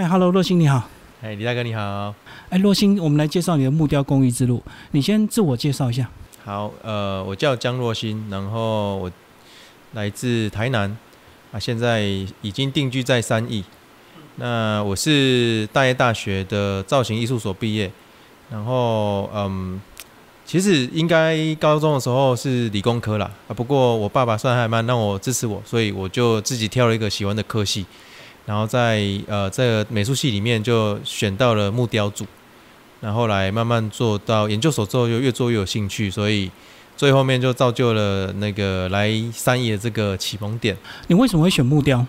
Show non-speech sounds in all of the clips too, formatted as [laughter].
嗨，Hello，洛星你好。哎，李大哥你好。哎，洛星，我们来介绍你的木雕工艺之路。你先自我介绍一下。好，呃，我叫江若星，然后我来自台南，啊，现在已经定居在三义。那我是大业大学的造型艺术所毕业，然后嗯，其实应该高中的时候是理工科啦，啊，不过我爸爸算还蛮让我支持我，所以我就自己挑了一个喜欢的科系。然后在呃这个美术系里面就选到了木雕组，然后来慢慢做到研究所之后，就越做越有兴趣，所以最后面就造就了那个来三野这个启蒙点。你为什么会选木雕？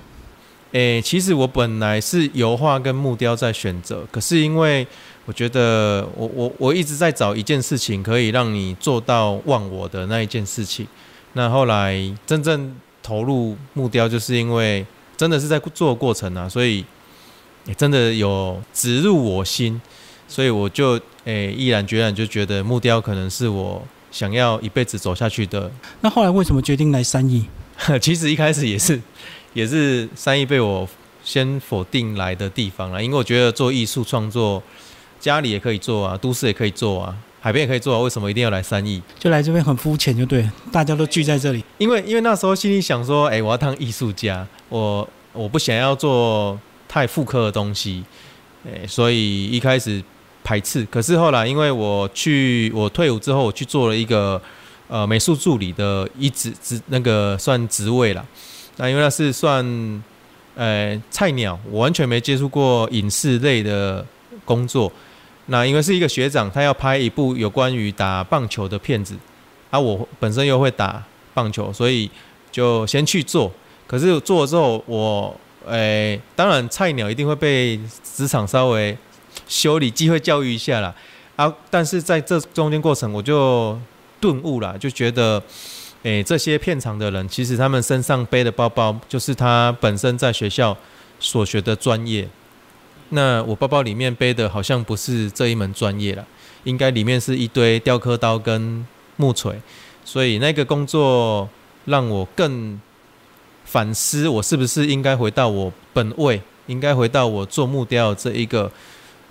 诶，其实我本来是油画跟木雕在选择，可是因为我觉得我我我一直在找一件事情可以让你做到忘我的那一件事情，那后来真正投入木雕，就是因为。真的是在做过程啊，所以也真的有植入我心，所以我就诶毅然决然就觉得木雕可能是我想要一辈子走下去的。那后来为什么决定来三义？[laughs] 其实一开始也是 [laughs] 也是三义被我先否定来的地方了，因为我觉得做艺术创作，家里也可以做啊，都市也可以做啊。海边也可以做啊，为什么一定要来三义？就来这边很肤浅，就对，大家都聚在这里。因为因为那时候心里想说，哎，我要当艺术家，我我不想要做太复刻的东西，哎，所以一开始排斥。可是后来，因为我去我退伍之后，我去做了一个呃美术助理的一职职那个算职位了。那因为那是算呃菜鸟，我完全没接触过影视类的工作。那因为是一个学长，他要拍一部有关于打棒球的片子，啊，我本身又会打棒球，所以就先去做。可是做了之后，我诶，当然菜鸟一定会被职场稍微修理、机会教育一下啦。啊。但是在这中间过程，我就顿悟了，就觉得，诶，这些片场的人，其实他们身上背的包包，就是他本身在学校所学的专业。那我包包里面背的好像不是这一门专业了，应该里面是一堆雕刻刀跟木锤，所以那个工作让我更反思，我是不是应该回到我本位，应该回到我做木雕这一个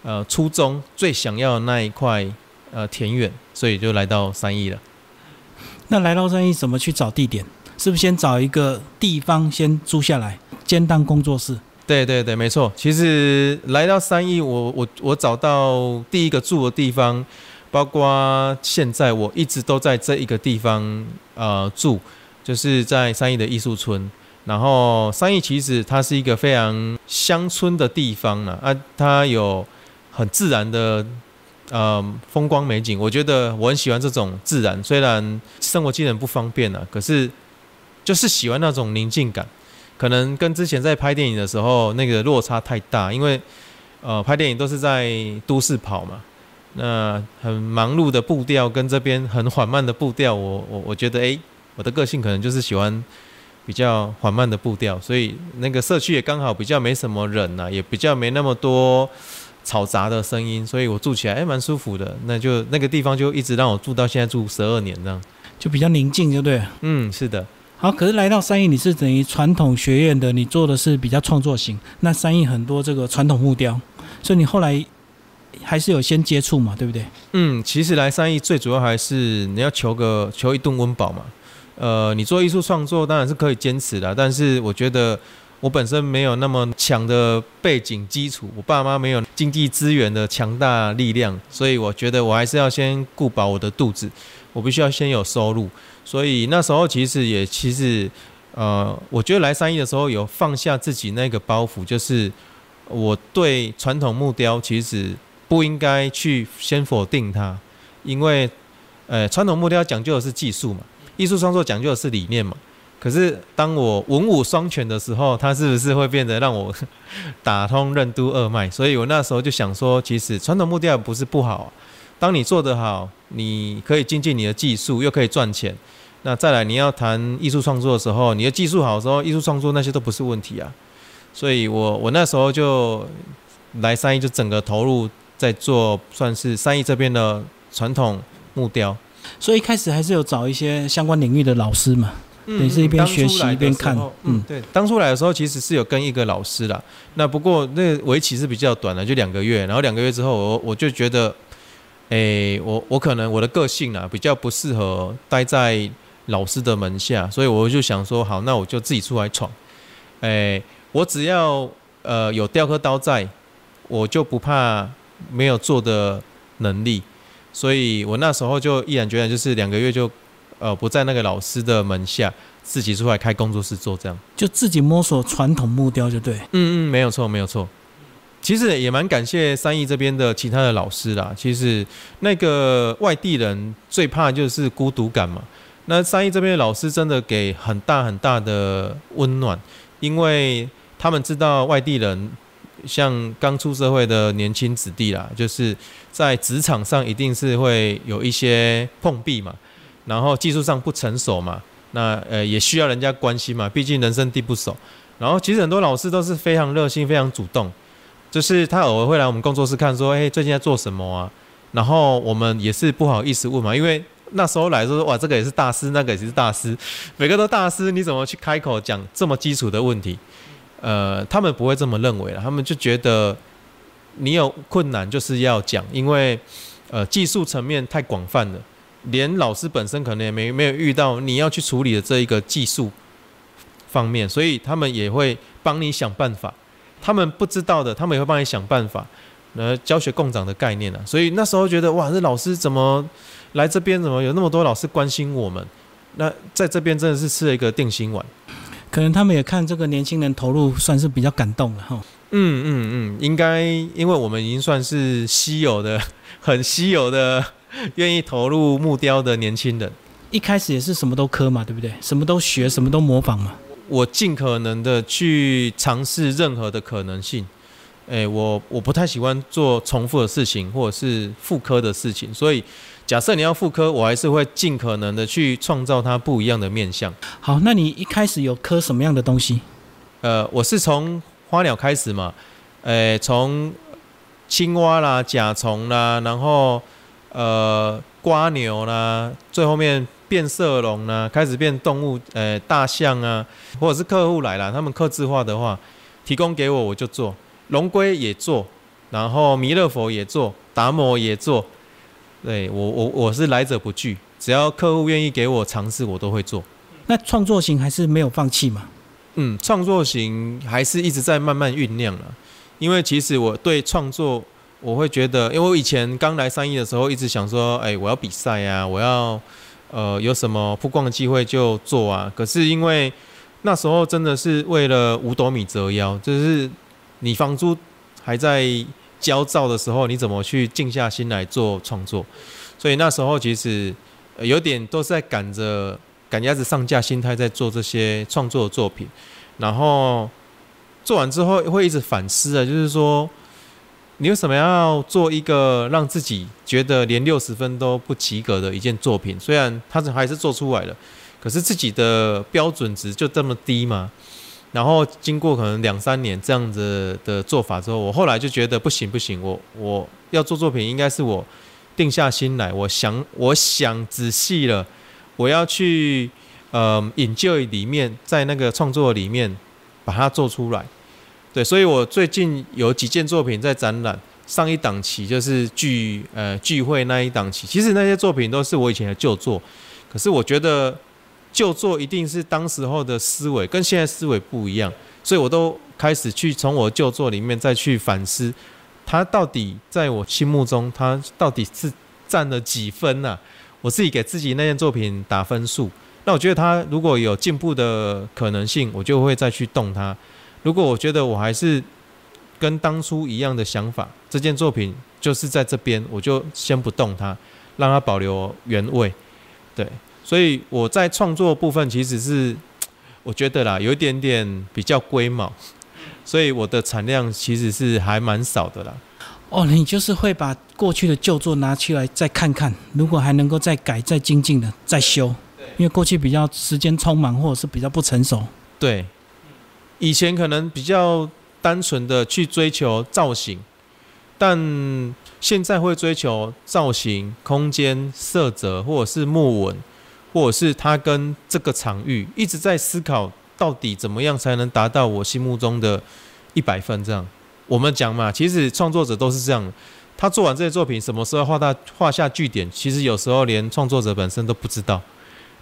呃初衷最想要的那一块呃田园，所以就来到三义了。那来到三义怎么去找地点？是不是先找一个地方先租下来，兼当工作室？对对对，没错。其实来到三义，我我我找到第一个住的地方，包括现在我一直都在这一个地方呃住，就是在三义的艺术村。然后三义其实它是一个非常乡村的地方呢，啊，它有很自然的呃风光美景。我觉得我很喜欢这种自然，虽然生活机能不方便啊，可是就是喜欢那种宁静感。可能跟之前在拍电影的时候那个落差太大，因为呃拍电影都是在都市跑嘛，那很忙碌的步调跟这边很缓慢的步调，我我我觉得诶，我的个性可能就是喜欢比较缓慢的步调，所以那个社区也刚好比较没什么人呐，也比较没那么多嘈杂的声音，所以我住起来诶蛮舒服的，那就那个地方就一直让我住到现在住十二年这样，就比较宁静，就对。嗯，是的。好，可是来到三义，你是等于传统学院的，你做的是比较创作型。那三义很多这个传统木雕，所以你后来还是有先接触嘛，对不对？嗯，其实来三义最主要还是你要求个求一顿温饱嘛。呃，你做艺术创作当然是可以坚持的，但是我觉得我本身没有那么强的背景基础，我爸妈没有经济资源的强大力量，所以我觉得我还是要先顾饱我的肚子，我必须要先有收入。所以那时候其实也其实，呃，我觉得来三一的时候有放下自己那个包袱，就是我对传统木雕其实不应该去先否定它，因为，呃，传统木雕讲究的是技术嘛，艺术创作讲究的是理念嘛。可是当我文武双全的时候，它是不是会变得让我 [laughs] 打通任督二脉？所以我那时候就想说，其实传统木雕不是不好，当你做得好，你可以精进你的技术，又可以赚钱。那再来，你要谈艺术创作的时候，你的技术好的时候，艺术创作那些都不是问题啊。所以我我那时候就来三一，就整个投入在做，算是三一这边的传统木雕。所以一开始还是有找一些相关领域的老师嘛，等于是一边学习一边看，嗯嗯，对，当初来的时候其实是有跟一个老师啦，那不过那个为期是比较短的，就两个月，然后两个月之后我我就觉得，诶，我我可能我的个性啊比较不适合待在老师的门下，所以我就想说，好，那我就自己出来闯，诶，我只要呃有雕刻刀在，我就不怕没有做的能力，所以我那时候就毅然决然，就是两个月就呃不在那个老师的门下，自己出来开工作室做这样。就自己摸索传统木雕就对。嗯嗯，没有错，没有错。其实也蛮感谢三义这边的其他的老师啦。其实那个外地人最怕就是孤独感嘛。那三义这边的老师真的给很大很大的温暖，因为他们知道外地人像刚出社会的年轻子弟啦，就是在职场上一定是会有一些碰壁嘛，然后技术上不成熟嘛，那呃也需要人家关心嘛，毕竟人生地不熟。然后其实很多老师都是非常热心、非常主动，就是他偶尔会来我们工作室看，说：“哎，最近在做什么啊？”然后我们也是不好意思问嘛，因为那时候来说，哇，这个也是大师，那个也是大师，每个都大师，你怎么去开口讲这么基础的问题？呃，他们不会这么认为了，他们就觉得你有困难就是要讲，因为呃技术层面太广泛了，连老师本身可能也没没有遇到你要去处理的这一个技术方面，所以他们也会帮你想办法。他们不知道的，他们也会帮你想办法。呃，教学共长的概念啊，所以那时候觉得哇，这老师怎么来这边？怎么有那么多老师关心我们？那在这边真的是吃了一个定心丸。可能他们也看这个年轻人投入，算是比较感动了哈。嗯嗯嗯，应该因为我们已经算是稀有的、很稀有的愿意投入木雕的年轻人。一开始也是什么都磕嘛，对不对？什么都学，什么都模仿嘛。我尽可能的去尝试任何的可能性。诶，我我不太喜欢做重复的事情，或者是复刻的事情，所以假设你要复刻，我还是会尽可能的去创造它不一样的面相。好，那你一开始有刻什么样的东西？呃，我是从花鸟开始嘛，诶，从青蛙啦、甲虫啦，然后呃瓜牛啦，最后面变色龙啦，开始变动物，呃大象啊，或者是客户来了，他们刻字化的话，提供给我我就做，龙龟也做，然后弥勒佛也做，达摩也做，对我我我是来者不拒，只要客户愿意给我尝试，我都会做。那创作型还是没有放弃嘛？嗯，创作型还是一直在慢慢酝酿了。因为其实我对创作，我会觉得，因为我以前刚来三一的时候，一直想说，哎，我要比赛啊，我要呃有什么曝光的机会就做啊。可是因为那时候真的是为了五斗米折腰，就是你房租还在焦躁的时候，你怎么去静下心来做创作？所以那时候其实、有点都是在赶着赶鸭子上架心态在做这些创作的作品，然后做完之后会一直反思啊，就是说你为什么要做一个让自己觉得连六十分都不及格的一件作品？虽然他是还是做出来了，可是自己的标准值就这么低嘛。然后经过可能两三年这样子的做法之后，我后来就觉得不行不行，我我要做作品应该是我定下心来，我想我想仔细了，我要去呃引咎里面，在那个创作里面把它做出来。对，所以我最近有几件作品在展览，上一档期就是聚呃聚会那一档期，其实那些作品都是我以前的旧作，可是我觉得旧作一定是当时候的思维跟现在思维不一样，所以我都开始去从我旧作里面再去反思，它到底在我心目中它到底是占了几分呐、我自己给自己那件作品打分数，那我觉得它如果有进步的可能性，我就会再去动它。如果我觉得我还是跟当初一样的想法，这件作品就是在这边，我就先不动它，让它保留原味。对，所以我在创作部分其实是我觉得啦，有一点点比较龟毛，所以我的产量其实是还蛮少的啦。哦，你就是会把过去的旧作拿出来再看看，如果还能够再改、再精进的，再修。因为过去比较时间匆忙，或者是比较不成熟。对，以前可能比较单纯的去追求造型，但现在会追求造型、空间、色泽，或者是木纹，或者是他跟这个场域一直在思考，到底怎么样才能达到我心目中的一百分？这样我们讲嘛，其实创作者都是这样，他做完这些作品，什么时候画大画下句点，其实有时候连创作者本身都不知道。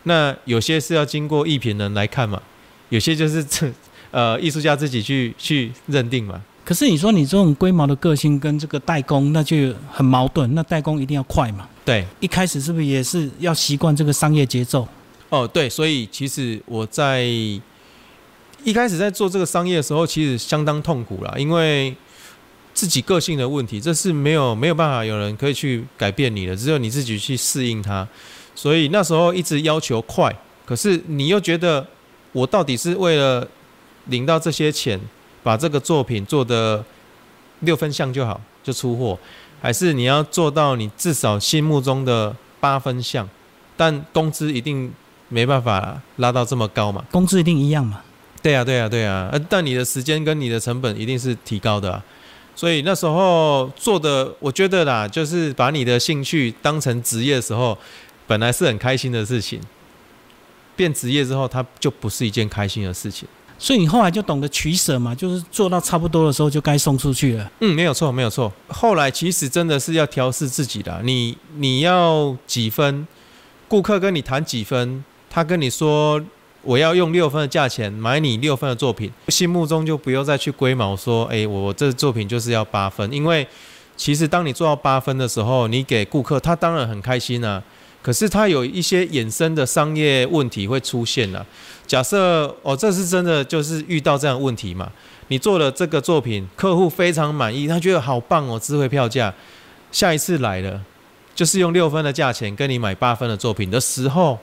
那有些是要经过艺评人来看嘛，有些就是呃艺术家自己去去认定嘛。可是你说你这种龟毛的个性跟这个代工，那就很矛盾。那代工一定要快嘛？对，一开始是不是也是要习惯这个商业节奏？哦，对，所以其实我在一开始在做这个商业的时候，其实相当痛苦啦，因为自己个性的问题，这是没有没有办法有人可以去改变你的，只有你自己去适应它。所以那时候一直要求快，可是你又觉得我到底是为了领到这些钱？把这个作品做的六分像就好，就出货，还是你要做到你至少心目中的八分像，但工资一定没办法拉到这么高嘛？工资一定一样嘛？对呀，对呀，对呀。呃，但你的时间跟你的成本一定是提高的，所以那时候做的，我觉得啦，就是把你的兴趣当成职业的时候，本来是很开心的事情，变职业之后，它就不是一件开心的事情。所以你后来就懂得取舍嘛，就是做到差不多的时候就该送出去了。嗯，没有错，没有错。后来其实真的是要调试自己的，你你要几分，顾客跟你谈几分，他跟你说我要用六分的价钱买你六分的作品，心目中就不用再去龟毛说，哎，我这作品就是要八分，因为其实当你做到八分的时候，你给顾客他当然很开心啊。可是它有一些衍生的商业问题会出现了。假设哦，这是真的，就是遇到这样问题嘛？你做了这个作品，客户非常满意，他觉得好棒哦，智慧票价。下一次来了，就是用六分的价钱跟你买八分的作品的时候，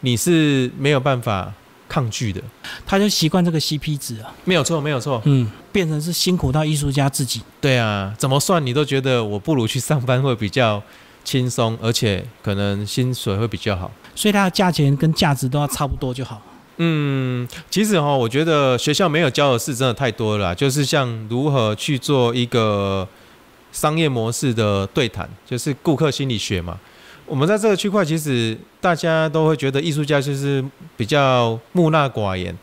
你是没有办法抗拒的。他就习惯这个 CP 值啊，没有错，没有错。嗯，变成是辛苦到艺术家自己。对啊，怎么算你都觉得我不如去上班会比较。轻松，而且可能薪水会比较好，所以它的价钱跟价值都要差不多就好。嗯，其实哈，我觉得学校没有教的事真的太多了，就是像如何去做一个商业模式的对谈，就是顾客心理学嘛。我们在这个区块，其实大家都会觉得艺术家就是比较木讷寡言，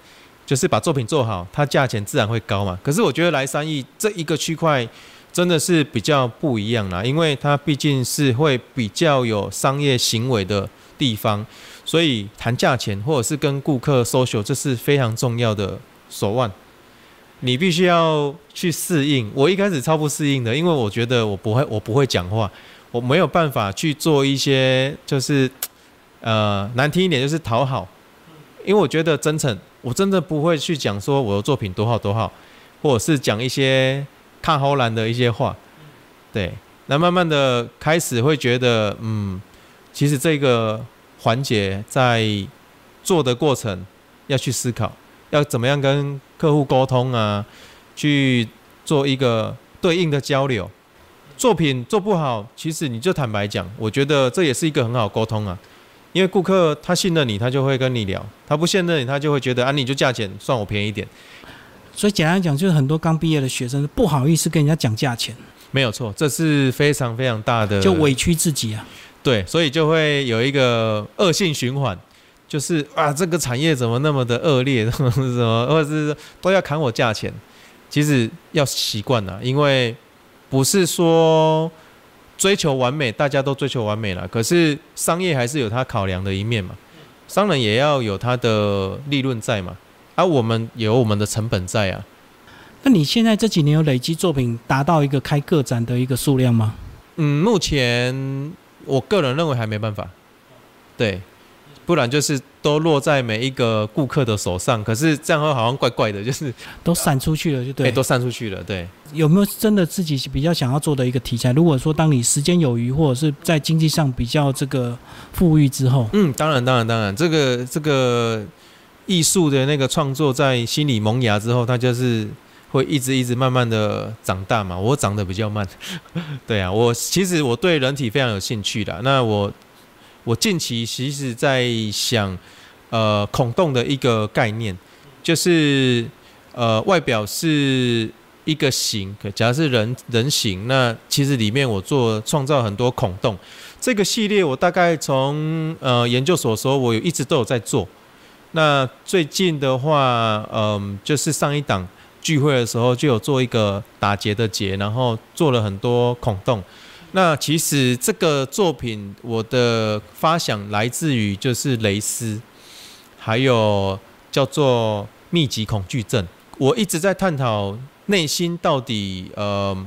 就是把作品做好，它价钱自然会高嘛。可是我觉得来三亿这一个区块。真的是比较不一样啦，因为它毕竟是会比较有商业行为的地方，所以谈价钱或者是跟顾客 social，这是非常重要的手腕。你必须要去适应。我一开始超不适应的，因为我觉得我不会，我不会讲话，我没有办法去做一些就是呃难听一点就是讨好，因为我觉得真诚，我真的不会去讲说我的作品多好多好，或者是讲一些。看后兰的一些话，对，那慢慢的开始会觉得，嗯，其实这个环节在做的过程要去思考，要怎么样跟客户沟通啊，去做一个对应的交流。作品做不好，其实你就坦白讲，我觉得这也是一个很好沟通啊，因为顾客他信任你，他就会跟你聊；他不信任你，他就会觉得啊，你就价钱算我便宜点。所以简单讲，就是很多刚毕业的学生不好意思跟人家讲价钱，没有错，这是非常非常大的，就委屈自己啊。对，所以就会有一个恶性循环，就是啊，这个产业怎么那么的恶劣，[laughs] 什么什么，或者是都要砍我价钱。其实要习惯了，因为不是说追求完美，大家都追求完美了，可是商业还是有它考量的一面嘛，商人也要有他的利润在嘛。而我们有我们的成本在啊。那你现在这几年有累积作品达到一个开个展的一个数量吗？嗯，目前我个人认为还没办法。对。不然就是都落在每一个顾客的手上，可是这样会好像怪怪的，就是都散出去了，就对，都散出去了，对。有没有真的自己比较想要做的一个题材？如果说当你时间有余，或者是在经济上比较这个富裕之后，嗯，当然，当然，当然，这个这个艺术的那个创作在心里萌芽之后，它就是会一直一直慢慢的长大嘛。我长得比较慢，[laughs] 对啊，我其实我对人体非常有兴趣的，那我。我近期其实在想，呃，孔洞的一个概念，就是呃，外表是一个形，可假如是人人形，那其实里面我做创造很多孔洞。这个系列我大概从呃研究所的时候，我有一直都有在做。那最近的话，嗯，就是上一档聚会的时候，就有做一个打结的结，然后做了很多孔洞。那其实这个作品我的发想来自于就是蕾丝，还有叫做密集恐惧症。我一直在探讨内心到底呃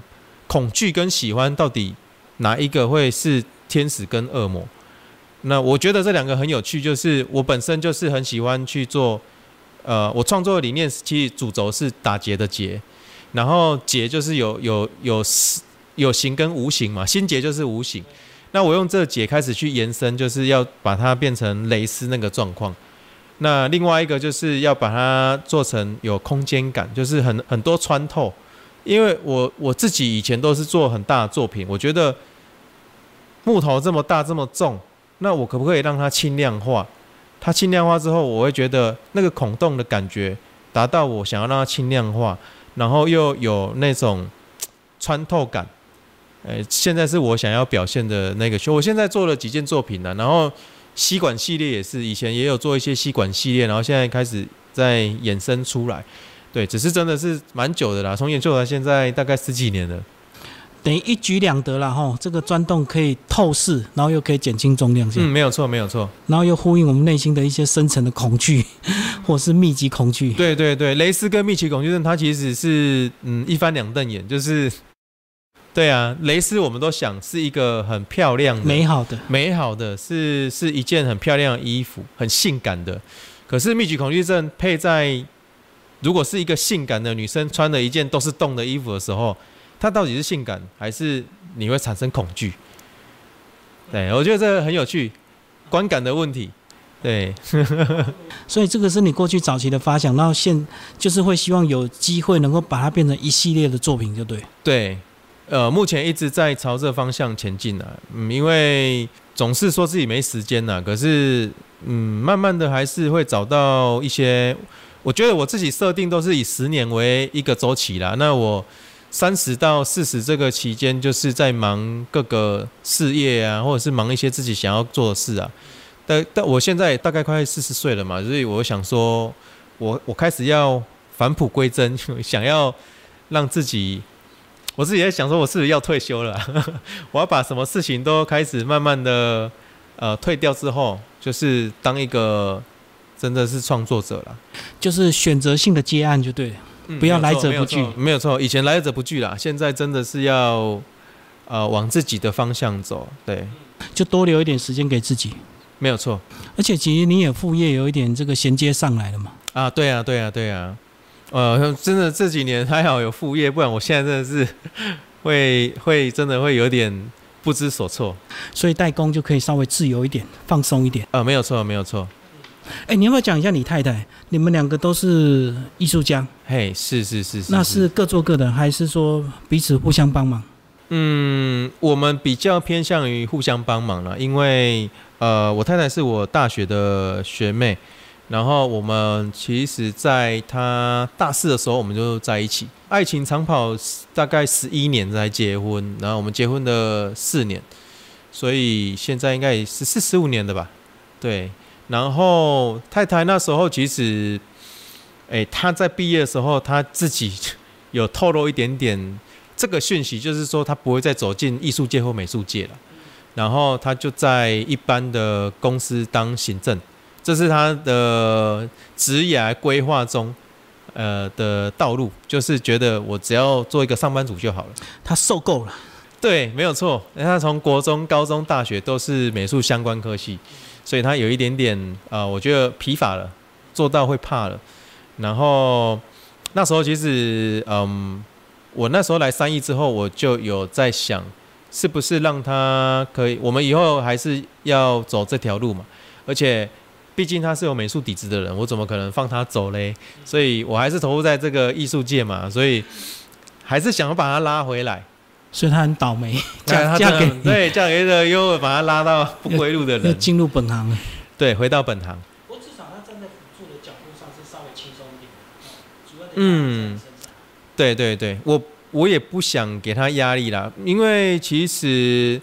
恐惧跟喜欢到底哪一个会是天使跟恶魔。那我觉得这两个很有趣，就是我本身就是很喜欢去做，呃，我创作的理念其实主轴是打结的结，然后结就是有有有有形跟无形嘛，心结就是无形。那我用这个结开始去延伸，就是要把它变成蕾丝那个状况。那另外一个就是要把它做成有空间感，就是很很多穿透。因为我我自己以前都是做很大的作品，我觉得木头这么大这么重。那我可不可以让它轻量化？它轻量化之后，我会觉得那个孔洞的感觉达到我想要让它轻量化，然后又有那种穿透感。诶，现在是我想要表现的那个。我现在做了几件作品了，然后吸管系列也是，以前也有做一些吸管系列，然后现在开始在衍生出来。对，只是真的是蛮久的啦，从研究到现在大概十几年了。等于一举两得了哈，这个钻洞可以透视，然后又可以减轻重量，嗯，没有错，没有错，然后又呼应我们内心的一些深层的恐惧，或是密集恐惧。对对对，蕾丝跟密集恐惧症，它其实是嗯一翻两瞪眼，就是对啊，蕾丝我们都想是一个很漂亮的、美好的、美好的，是是一件很漂亮的衣服，很性感的。可是密集恐惧症配在如果是一个性感的女生穿的一件都是洞的衣服的时候。它到底是性感，还是你会产生恐惧？对我觉得这个很有趣，观感的问题。对，[laughs] 所以这个是你过去早期的发想，然后现就是会希望有机会能够把它变成一系列的作品，就对。对，呃，目前一直在朝这方向前进啊。嗯，因为总是说自己没时间啊，可是嗯，慢慢的还是会找到一些。我觉得我自己设定都是以十年为一个周期啦。那我。三十到四十这个期间，就是在忙各个事业啊，或者是忙一些自己想要做的事啊。但但我现在大概快四十岁了嘛，所以我想说，我我开始要返璞归真，[laughs] 想要让自己，我自己在想说，我是不是要退休了？[laughs] 我要把什么事情都开始慢慢的呃退掉之后，就是当一个真的是创作者了，就是选择性的接案就对了。不要来者不拒，没有错。以前来者不拒啦，现在真的是要呃往自己的方向走，对，就多留一点时间给自己，没有错。而且其实你也副业有一点这个衔接上来了嘛。啊，对啊，对啊，对啊。呃，真的这几年还好有副业，不然我现在真的是 [laughs] 会会真的会有点不知所措。所以代工就可以稍微自由一点，放松一点。啊，没有错，没有错。哎，你要不要讲一下你太太？你们两个都是艺术家。嘿，是是是是。那是各做各的，还是说彼此互相帮忙？嗯，我们比较偏向于互相帮忙了，因为呃，我太太是我大学的学妹，然后我们其实在她大四的时候我们就在一起，爱情长跑大概十一年才结婚，然后我们结婚的四年，所以现在应该也是四十五年的吧？对。然后太太那时候其实，哎，她在毕业的时候，她自己有透露一点点这个讯息，就是说她不会再走进艺术界或美术界了。然后她就在一般的公司当行政，这是她的职业规划中，呃的道路，就是觉得我只要做一个上班族就好了。她受够了，对，没有错。她从国中、高中、大学都是美术相关科系。所以他有一点点呃，我觉得疲乏了，做到会怕了。然后那时候其实，嗯，我那时候来三亿之后，我就有在想，是不是让他可以，我们以后还是要走这条路嘛？而且毕竟他是有美术底子的人，我怎么可能放他走嘞？所以我还是投入在这个艺术界嘛，所以还是想要把他拉回来。所以他很倒霉，嫁嫁给对嫁给一个又把他拉到不归路的人，进入本行了。对，回到本行。不过至少他站在辅助的角度上是稍微轻松一点。主要嗯，对对对，我我也不想给他压力啦，因为其实，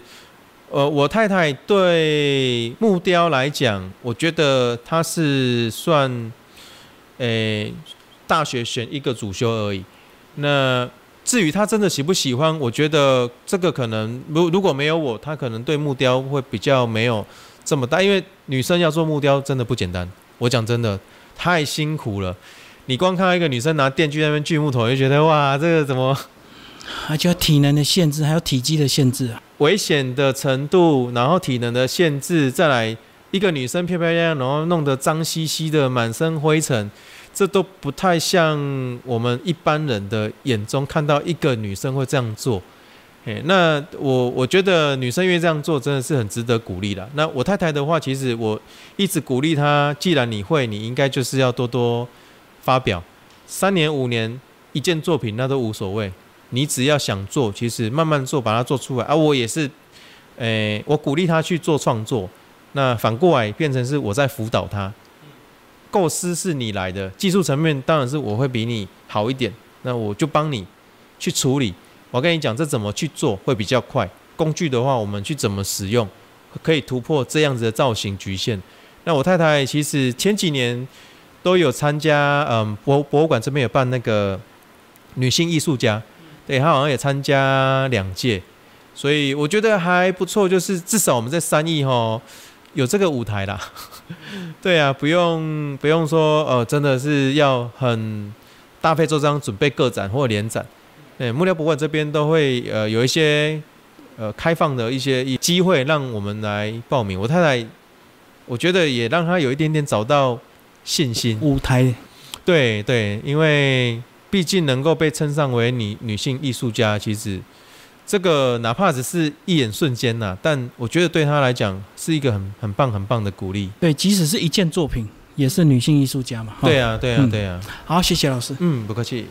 呃，我太太对木雕来讲，我觉得她是算，诶、大学选一个主修而已。那至于她真的喜不喜欢，我觉得这个可能如如果没有我，她可能对木雕会比较没有这么大，因为女生要做木雕真的不简单。我讲真的，太辛苦了。你光看到一个女生拿电锯那边锯木头，就觉得哇，这个怎么而且体能的限制，还有体积的限制啊。危险的程度，然后体能的限制，再来一个女生漂漂亮亮，然后弄得脏兮兮的，满身灰尘，这都不太像我们一般人的眼中看到一个女生会这样做。诶，那我我觉得女生愿意这样做，真的是很值得鼓励的。那我太太的话，其实我一直鼓励她，既然你会，你应该就是要多多发表，三年五年一件作品那都无所谓，你只要想做，其实慢慢做，把它做出来。啊，我也是，诶、我鼓励她去做创作，那反过来变成是我在辅导她。构思是你来的，技术层面当然是我会比你好一点，那我就帮你去处理。我跟你讲，这怎么去做会比较快。工具的话，我们去怎么使用，可以突破这样子的造型局限。那我太太其实前几年都有参加，嗯，博博物馆这边有办那个女性艺术家，对她好像也参加两届，所以我觉得还不错。就是至少我们在三亿哈有这个舞台啦。[laughs] 对啊，不用不用说，呃，真的是要很大费周章准备个展或联展。对，木料博物馆这边都会呃有一些呃开放的一些机会让我们来报名。我太太，我觉得也让她有一点点找到信心。舞台对对，因为毕竟能够被称上为女女性艺术家，其实这个哪怕只是一眼瞬间呐、但我觉得对她来讲是一个很很棒很棒的鼓励。对，即使是一件作品，也是女性艺术家嘛。哈对，啊，对啊嗯，对啊。好，谢谢老师。嗯，不客气。